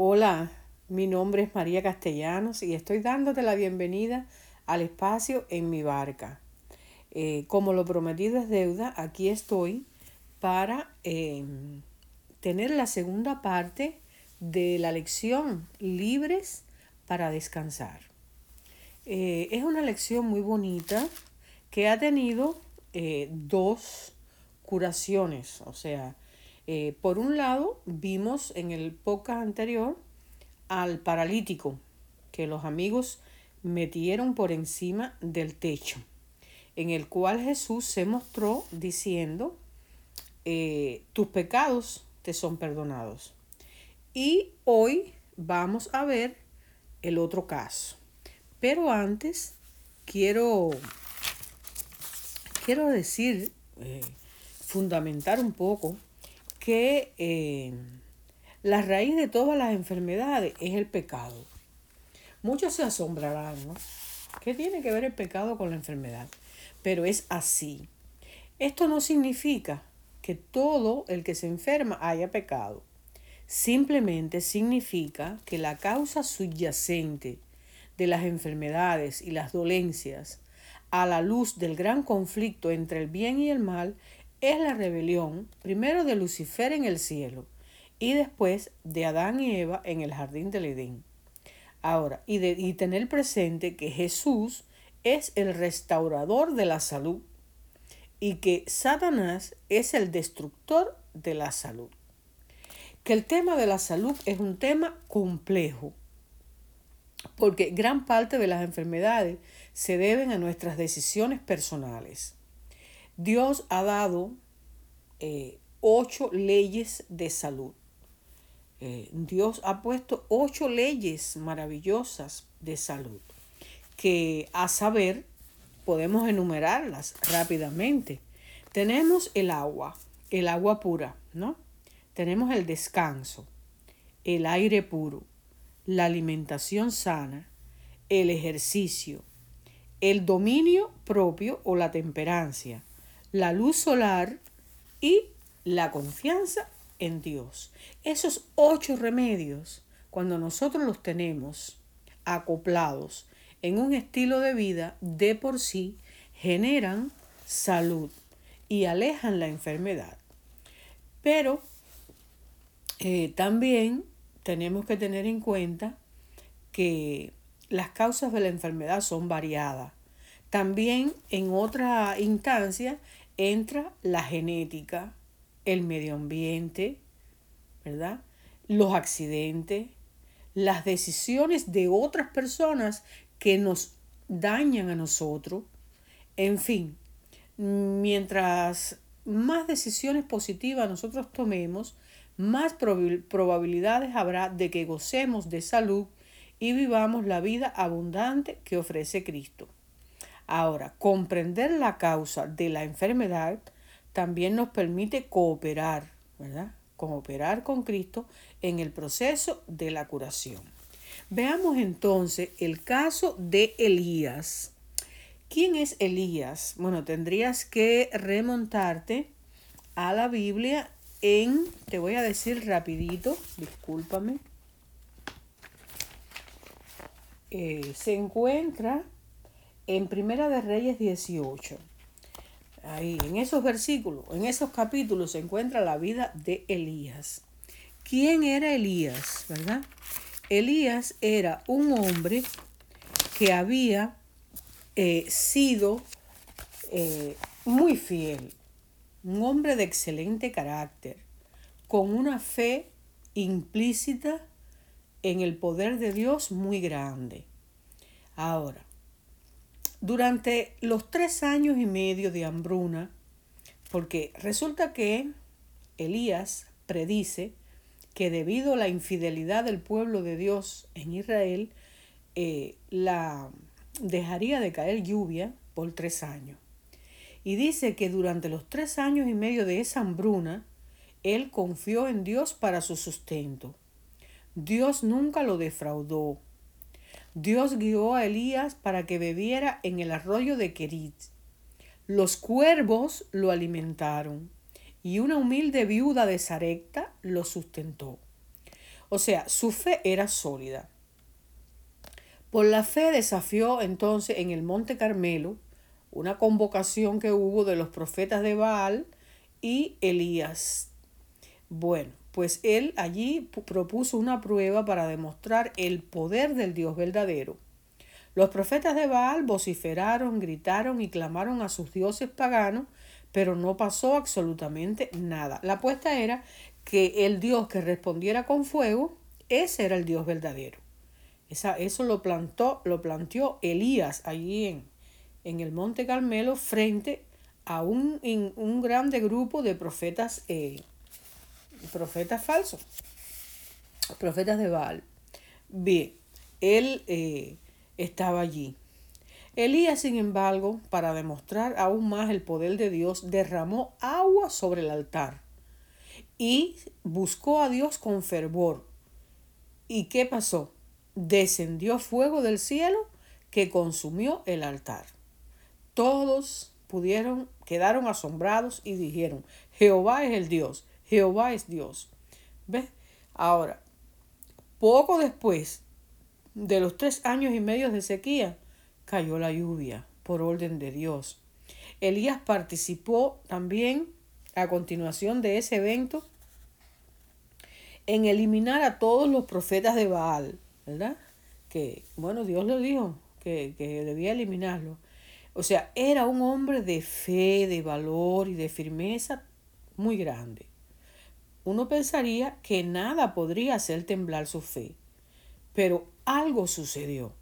Hola, mi nombre es María Castellanos y estoy dándote la bienvenida al espacio en mi barca. Eh, como lo prometido es deuda, aquí estoy para eh, tener la segunda parte de la lección Libres para descansar. Eh, es una lección muy bonita que ha tenido dos curaciones, o sea, eh, por un lado, vimos en el podcast anterior al paralítico que los amigos metieron por encima del techo, en el cual Jesús se mostró diciendo, eh, tus pecados te son perdonados. Y hoy vamos a ver el otro caso. Pero antes quiero, quiero decir, eh, fundamentar un poco que eh, la raíz de todas las enfermedades es el pecado. Muchos se asombrarán, ¿no? ¿Qué tiene que ver el pecado con la enfermedad? Pero es así. Esto no significa que todo el que se enferma haya pecado. Simplemente significa que la causa subyacente de las enfermedades y las dolencias a la luz del gran conflicto entre el bien y el mal es la rebelión primero de Lucifer en el cielo y después de Adán y Eva en el jardín del Edén. Ahora, y, de, y tener presente que Jesús es el restaurador de la salud y que Satanás es el destructor de la salud. Que el tema de la salud es un tema complejo, porque gran parte de las enfermedades se deben a nuestras decisiones personales. Dios ha dado eh, ocho leyes de salud. Eh, Dios ha puesto ocho leyes maravillosas de salud que a saber podemos enumerarlas rápidamente. Tenemos el agua, el agua pura, ¿no? Tenemos el descanso, el aire puro, la alimentación sana, el ejercicio, el dominio propio o la temperancia, la luz solar y la confianza en Dios. Esos ocho remedios, cuando nosotros los tenemos acoplados en un estilo de vida de por sí, generan salud y alejan la enfermedad. Pero eh, también tenemos que tener en cuenta que las causas de la enfermedad son variadas. También en otra instancia entra la genética, el medio ambiente, ¿verdad? Los accidentes, las decisiones de otras personas que nos dañan a nosotros. En fin, mientras más decisiones positivas nosotros tomemos, más probabilidades habrá de que gocemos de salud y vivamos la vida abundante que ofrece Cristo. Ahora, comprender la causa de la enfermedad también nos permite cooperar, ¿verdad? Cooperar con Cristo en el proceso de la curación. Veamos entonces el caso de Elías. ¿Quién es Elías? Bueno, tendrías que remontarte a la Biblia en, te voy a decir rapidito, discúlpame. Eh, se encuentra en Primera de Reyes 18. Ahí, en esos versículos, en esos capítulos se encuentra la vida de Elías. ¿Quién era Elías? ¿Verdad? Elías era un hombre que había eh, sido eh, muy fiel, un hombre de excelente carácter, con una fe implícita en el poder de Dios muy grande. Ahora, durante los tres años y medio de hambruna, porque resulta que Elías predice que debido a la infidelidad del pueblo de Dios en Israel, eh, la dejaría de caer lluvia por tres años. Y dice que durante los tres años y medio de esa hambruna, él confió en Dios para su sustento. Dios nunca lo defraudó. Dios guió a Elías para que bebiera en el arroyo de Kerit. Los cuervos lo alimentaron y una humilde viuda de Sarepta lo sustentó. O sea, su fe era sólida. Por la fe desafió entonces en el Monte Carmelo una convocación que hubo de los profetas de Baal y Elías. Bueno, pues él allí propuso una prueba para demostrar el poder del Dios verdadero. Los profetas de Baal vociferaron, gritaron y clamaron a sus dioses paganos, pero no pasó absolutamente nada. La apuesta era que el Dios que respondiera con fuego, ese era el Dios verdadero. Esa, eso lo, plantó, lo planteó Elías allí en, en el Monte Carmelo frente a un, un grande grupo de profetas, eh, profetas falsos, profetas de Baal. Bien, él eh, estaba allí. Elías, sin embargo, para demostrar aún más el poder de Dios, derramó agua sobre el altar y buscó a Dios con fervor. ¿Y qué pasó? Descendió fuego del cielo que consumió el altar. Todos pudieron, quedaron asombrados y dijeron, Jehová es el Dios, Jehová es Dios. ¿Ves? Ahora, poco después de los tres años y medio de sequía, cayó la lluvia por orden de Dios. Elías participó también a continuación de ese evento en eliminar a todos los profetas de Baal, ¿verdad? Que, bueno, Dios lo dijo, que, que debía eliminarlo. O sea, era un hombre de fe, de valor y de firmeza muy grande. Uno pensaría que nada podría hacer temblar su fe, pero algo sucedió.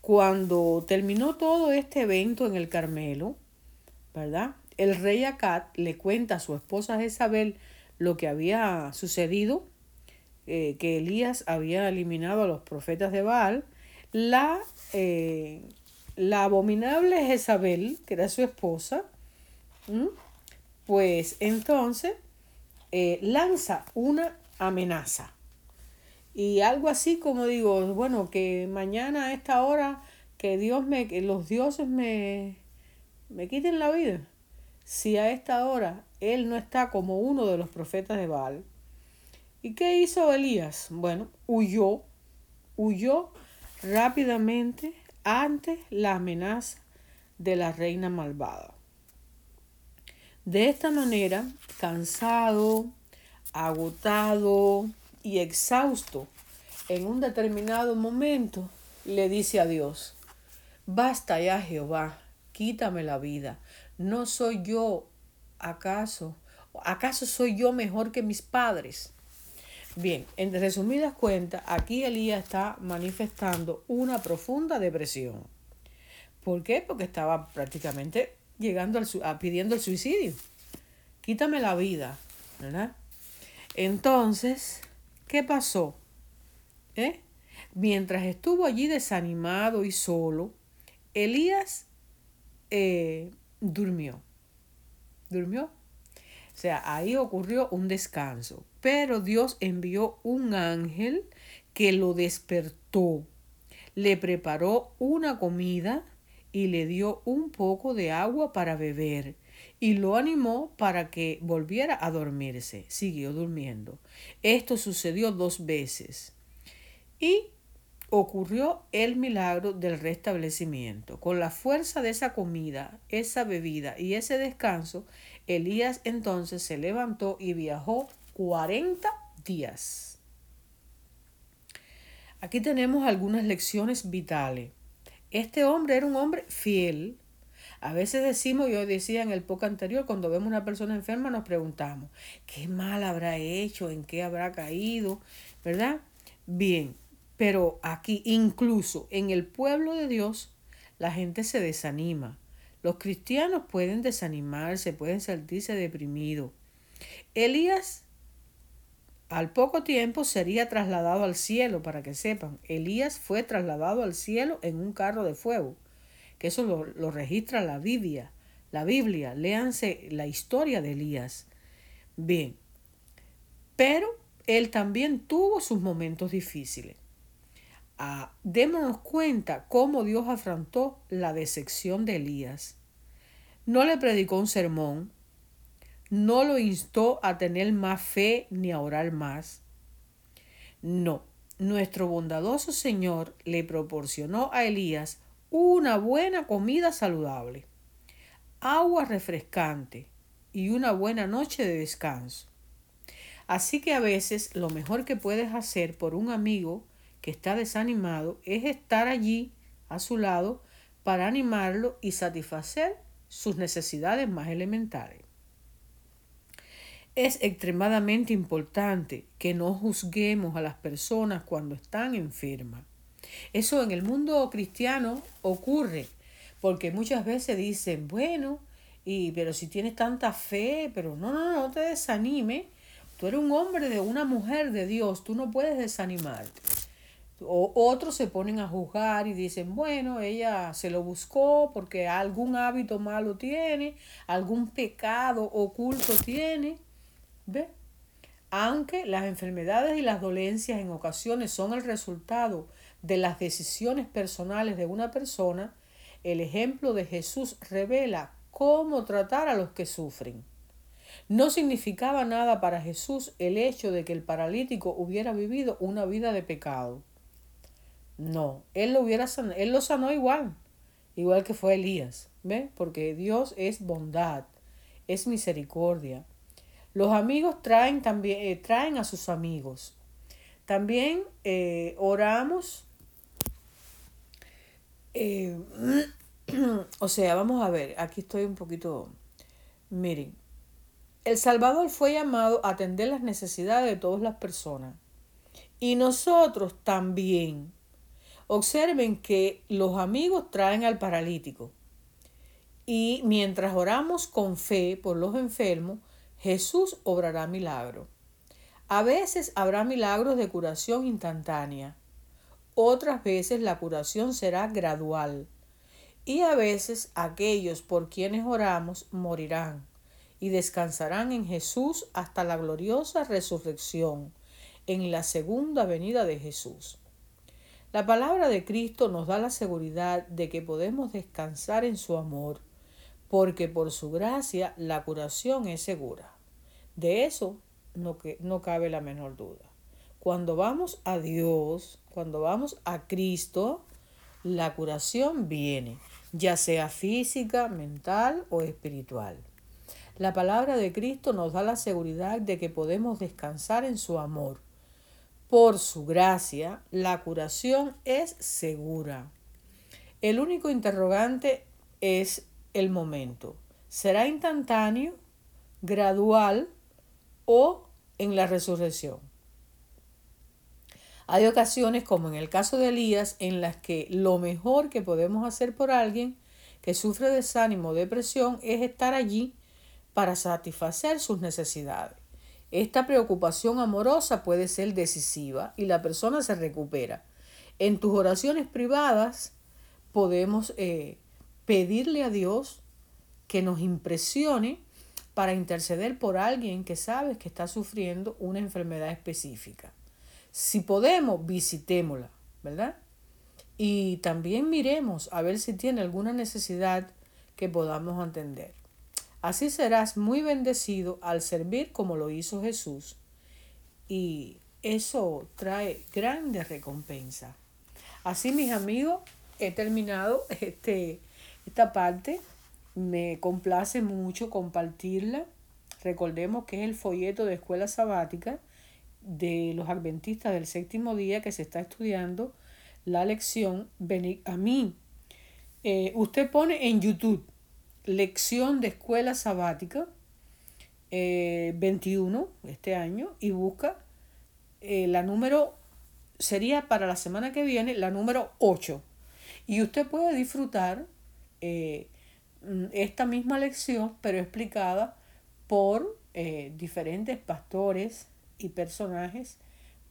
Cuando terminó todo este evento en el Carmelo, ¿verdad? El rey Acat le cuenta a su esposa Jezabel lo que había sucedido, eh, que Elías había eliminado a los profetas de Baal, la, eh, la abominable Jezabel, que era su esposa, pues entonces eh, lanza una amenaza. Y algo así como digo, bueno, que mañana a esta hora que Dios me, que los dioses me, me quiten la vida. Si a esta hora él no está como uno de los profetas de Baal. ¿Y qué hizo Elías? Bueno, huyó, huyó rápidamente ante la amenaza de la reina malvada. De esta manera, cansado, agotado y exhausto, en un determinado momento, le dice a Dios, basta ya Jehová, quítame la vida, no soy yo acaso, acaso soy yo mejor que mis padres. Bien, en resumidas cuentas, aquí Elías está manifestando una profunda depresión. ¿Por qué? Porque estaba prácticamente llegando al, a, pidiendo el suicidio. Quítame la vida, ¿verdad? Entonces, ¿qué pasó? ¿Eh? Mientras estuvo allí desanimado y solo, Elías eh, durmió. Durmió. O sea, ahí ocurrió un descanso. Pero Dios envió un ángel que lo despertó, le preparó una comida y le dio un poco de agua para beber y lo animó para que volviera a dormirse. Siguió durmiendo. Esto sucedió dos veces. Y ocurrió el milagro del restablecimiento. Con la fuerza de esa comida, esa bebida y ese descanso, Elías entonces se levantó y viajó 40 días. Aquí tenemos algunas lecciones vitales. Este hombre era un hombre fiel. A veces decimos, yo decía en el poco anterior, cuando vemos una persona enferma nos preguntamos, ¿qué mal habrá hecho? ¿En qué habrá caído? ¿Verdad? Bien, pero aquí incluso en el pueblo de Dios la gente se desanima. Los cristianos pueden desanimarse, pueden sentirse deprimidos. Elías al poco tiempo sería trasladado al cielo, para que sepan. Elías fue trasladado al cielo en un carro de fuego, que eso lo, registra la Biblia. La Biblia, léanse la historia de Elías. Bien, pero él también tuvo sus momentos difíciles. Ah, démonos cuenta cómo Dios afrontó la decepción de Elías. No le predicó un sermón, no lo instó a tener más fe ni a orar más. No, nuestro bondadoso Señor le proporcionó a Elías una buena comida saludable, agua refrescante y una buena noche de descanso. Así que a veces lo mejor que puedes hacer por un amigo que está desanimado es estar allí a su lado para animarlo y satisfacer sus necesidades más elementales. Es extremadamente importante que no juzguemos a las personas cuando están enfermas. Eso en el mundo cristiano ocurre, porque muchas veces dicen, bueno, y pero si tienes tanta fe, pero no, no, no te desanime. Tú eres un hombre de una mujer de Dios, tú no puedes desanimarte. O otros se ponen a juzgar y dicen, bueno, ella se lo buscó porque algún hábito malo tiene, algún pecado oculto tiene. ¿Ve? Aunque las enfermedades y las dolencias en ocasiones son el resultado de las decisiones personales de una persona, el ejemplo de Jesús revela cómo tratar a los que sufren. No significaba nada para Jesús el hecho de que el paralítico hubiera vivido una vida de pecado. No, él lo hubiera él lo sanó igual, igual que fue Elías, ¿ve? Porque Dios es bondad, es misericordia. Los amigos traen también eh, traen a sus amigos. También eh, oramos eh, o sea, vamos a ver, aquí estoy un poquito, miren, el Salvador fue llamado a atender las necesidades de todas las personas. Y nosotros también. Observen que los amigos traen al paralítico. Y mientras oramos con fe por los enfermos, Jesús obrará milagros. A veces habrá milagros de curación instantánea. Otras veces la curación será gradual y a veces aquellos por quienes oramos morirán y descansarán en Jesús hasta la gloriosa resurrección, en la segunda venida de Jesús. La palabra de Cristo nos da la seguridad de que podemos descansar en su amor, porque por su gracia la curación es segura. De eso no, que, no cabe la menor duda. Cuando vamos a Dios, cuando vamos a Cristo, la curación viene ya sea física, mental o espiritual. La palabra de Cristo nos da la seguridad de que podemos descansar en su amor. Por su gracia, la curación es segura. El único interrogante es el momento. ¿Será instantáneo, gradual o en la resurrección? Hay ocasiones, como en el caso de Elías, en las que lo mejor que podemos hacer por alguien que sufre desánimo o depresión es estar allí para satisfacer sus necesidades. Esta preocupación amorosa puede ser decisiva y la persona se recupera. En tus oraciones privadas podemos eh, pedirle a Dios que nos impresione para interceder por alguien que sabes que está sufriendo una enfermedad específica. Si podemos, visitémosla, ¿verdad? Y también miremos a ver si tiene alguna necesidad que podamos entender. Así serás muy bendecido al servir como lo hizo Jesús. Y eso trae grandes recompensa. Así, mis amigos, he terminado este, esta parte. Me complace mucho compartirla. Recordemos que es el folleto de escuela sabática de los adventistas del séptimo día que se está estudiando la lección Venid a mí. Eh, usted pone en YouTube lección de escuela sabática 21 eh, este año y busca eh, la número, sería para la semana que viene la número 8. Y usted puede disfrutar esta misma lección, pero explicada por diferentes pastores, y personajes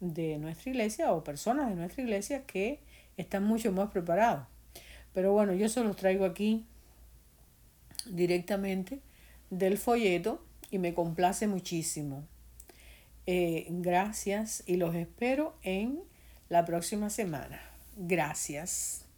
de nuestra iglesia o personas de nuestra iglesia que están mucho más preparados. Pero bueno, yo se los traigo aquí directamente del folleto y me complace muchísimo. Eh, gracias y los espero en la próxima semana. Gracias.